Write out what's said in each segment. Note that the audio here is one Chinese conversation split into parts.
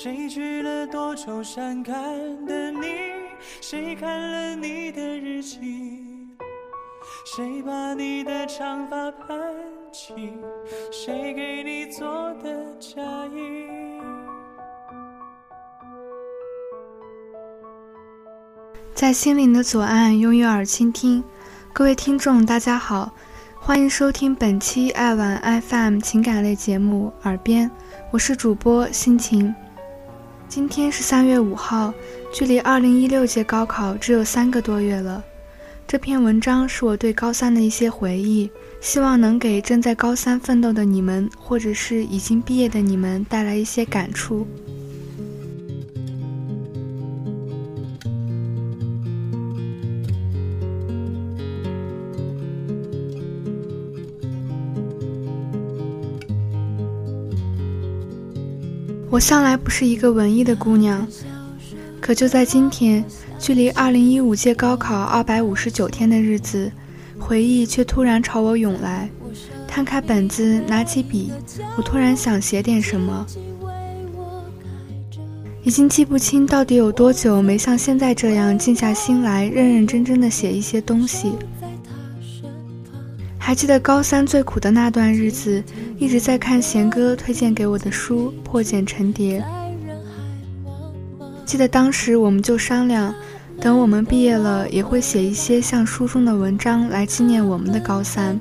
谁去了多愁善感的你？谁看了你的日记？谁把你的长发盘起？谁给你做的嫁衣？在心灵的左岸，用右耳倾听。各位听众，大家好，欢迎收听本期爱晚 FM 情感类节目《耳边》，我是主播心情。今天是三月五号，距离二零一六届高考只有三个多月了。这篇文章是我对高三的一些回忆，希望能给正在高三奋斗的你们，或者是已经毕业的你们带来一些感触。我向来不是一个文艺的姑娘，可就在今天，距离二零一五届高考二百五十九天的日子，回忆却突然朝我涌来。摊开本子，拿起笔，我突然想写点什么。已经记不清到底有多久没像现在这样静下心来，认认真真的写一些东西。还记得高三最苦的那段日子，一直在看贤哥推荐给我的书，破茧成蝶。记得当时我们就商量，等我们毕业了，也会写一些像书中的文章来纪念我们的高三。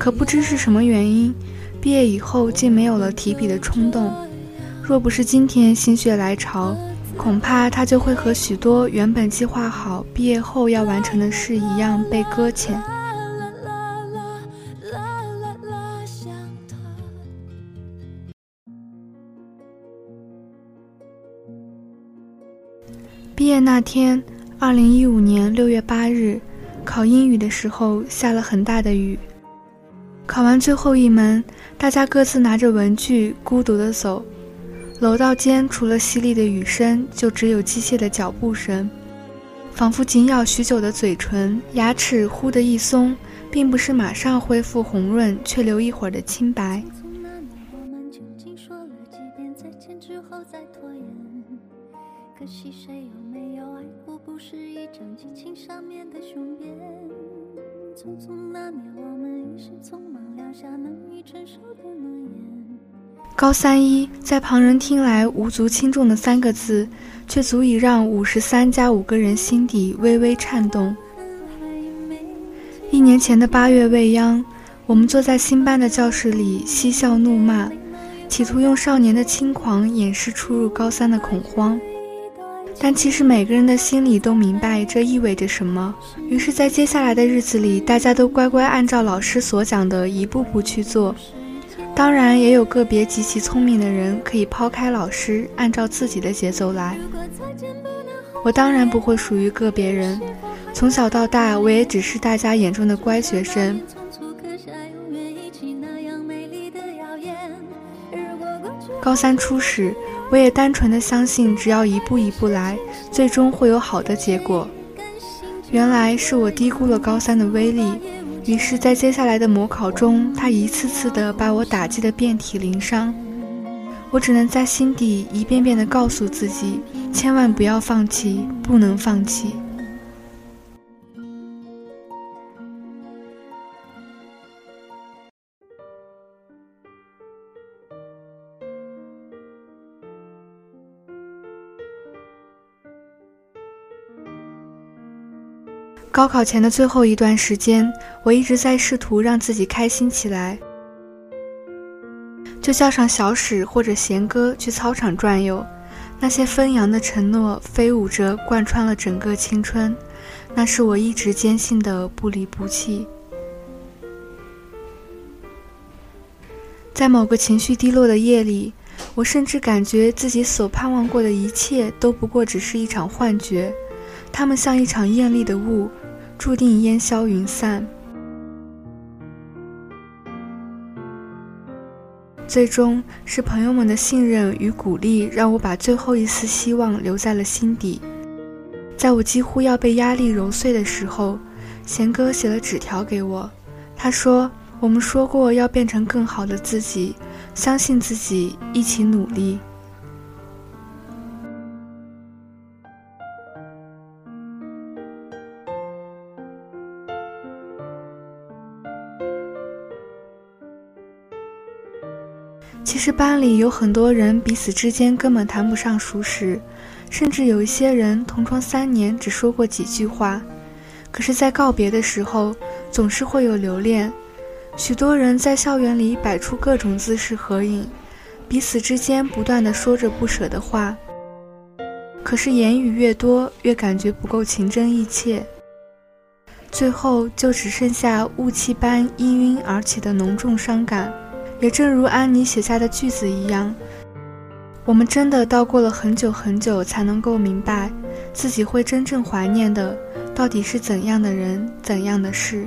可不知是什么原因，毕业以后竟没有了提笔的冲动。若不是今天心血来潮，恐怕他就会和许多原本计划好毕业后要完成的事一样被搁浅。毕业那天，二零一五年六月八日，考英语的时候下了很大的雨。考完最后一门，大家各自拿着文具，孤独地走。楼道间除了淅沥的雨声，就只有机械的脚步声，仿佛紧咬许久的嘴唇，牙齿忽的一松，并不是马上恢复红润，却留一会儿的清白。上面的雄辩匆匆那年我们一时匆忙撂下难以承受的诺言。高三一在旁人听来无足轻重的三个字却足以让五十三加五个人心底微微颤动。一年前的八月未央我们坐在新班的教室里嬉笑怒骂企图用少年的轻狂掩饰初入高三的恐慌。但其实每个人的心里都明白这意味着什么，于是，在接下来的日子里，大家都乖乖按照老师所讲的一步步去做。当然，也有个别极其聪明的人可以抛开老师，按照自己的节奏来。我当然不会属于个别人，从小到大，我也只是大家眼中的乖学生。高三初始。我也单纯的相信，只要一步一步来，最终会有好的结果。原来是我低估了高三的威力，于是，在接下来的模考中，他一次次的把我打击的遍体鳞伤。我只能在心底一遍遍的告诉自己，千万不要放弃，不能放弃。高考前的最后一段时间，我一直在试图让自己开心起来，就叫上小史或者贤哥去操场转悠。那些飞扬的承诺飞舞着，贯穿了整个青春。那是我一直坚信的不离不弃。在某个情绪低落的夜里，我甚至感觉自己所盼望过的一切都不过只是一场幻觉，它们像一场艳丽的雾，注定烟消云散。最终是朋友们的信任与鼓励，让我把最后一丝希望留在了心底。在我几乎要被压力揉碎的时候，贤哥写了纸条给我，他说：“我们说过要变成更好的自己，相信自己，一起努力。”其实班里有很多人彼此之间根本谈不上熟识，甚至有一些人同窗三年只说过几句话，可是，在告别的时候总是会有留恋。许多人在校园里摆出各种姿势合影，彼此之间不断的说着不舍的话，可是言语越多，越感觉不够情真意切，最后就只剩下雾气般氤氲而起的浓重伤感。也正如安妮写下的句子一样，我们真的到过了很久很久，才能够明白，自己会真正怀念的，到底是怎样的人，怎样的事。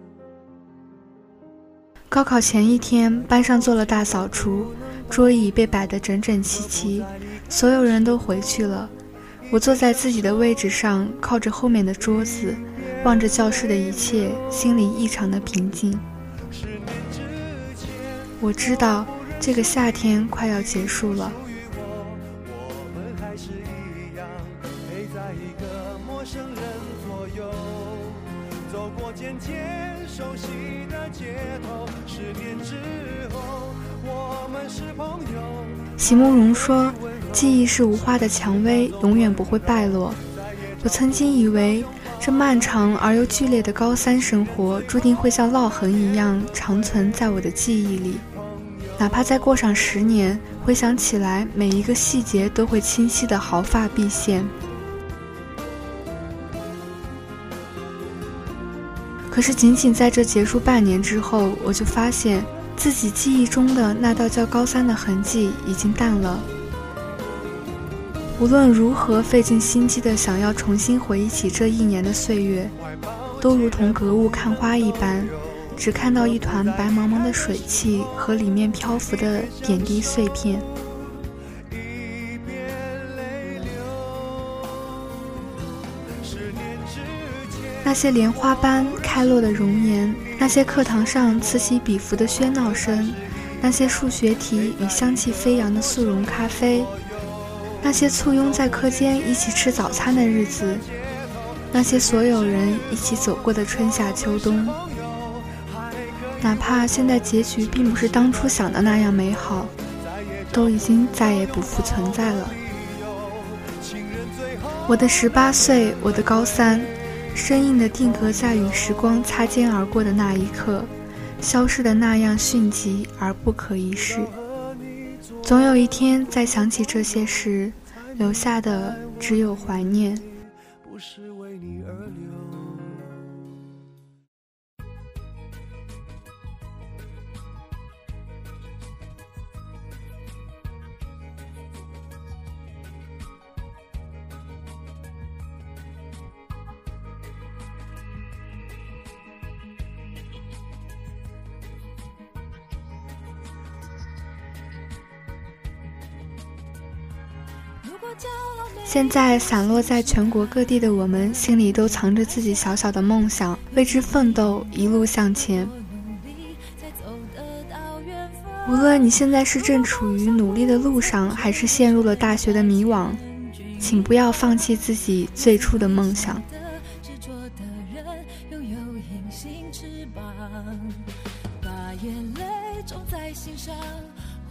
高考前一天，班上做了大扫除，桌椅被摆得整整齐齐，所有人都回去了。我坐在自己的位置上，靠着后面的桌子，望着教室的一切，心里异常的平静。我知道这个夏天快要结束了。熟悉的街头，十年之后，我们是朋友席慕容说：“记忆是无花的蔷薇，永远不会败落。”我曾经以为，这漫长而又剧烈的高三生活，注定会像烙痕一样长存在我的记忆里，哪怕再过上十年，回想起来，每一个细节都会清晰的毫发毕现。可是，仅仅在这结束半年之后，我就发现自己记忆中的那道叫高三的痕迹已经淡了。无论如何费尽心机的想要重新回忆起这一年的岁月，都如同隔雾看花一般，只看到一团白茫茫的水汽和里面漂浮的点滴碎片。那些莲花般开落的容颜，那些课堂上此起彼伏的喧闹声，那些数学题与香气飞扬的速溶咖啡，那些簇拥在课间一起吃早餐的日子，那些所有人一起走过的春夏秋冬，哪怕现在结局并不是当初想的那样美好，都已经再也不复存在了。我的十八岁，我的高三。生硬的定格在与时光擦肩而过的那一刻，消失的那样迅疾而不可一世。总有一天，再想起这些时，留下的只有怀念。现在散落在全国各地的我们，心里都藏着自己小小的梦想，为之奋斗，一路向前。无论你现在是正处于努力的路上，还是陷入了大学的迷惘，请不要放弃自己最初的梦想。把眼泪种在心上。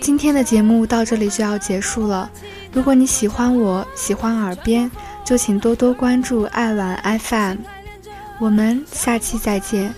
今天的节目到这里就要结束了。如果你喜欢我，喜欢耳边，就请多多关注爱晚 FM。我们下期再见。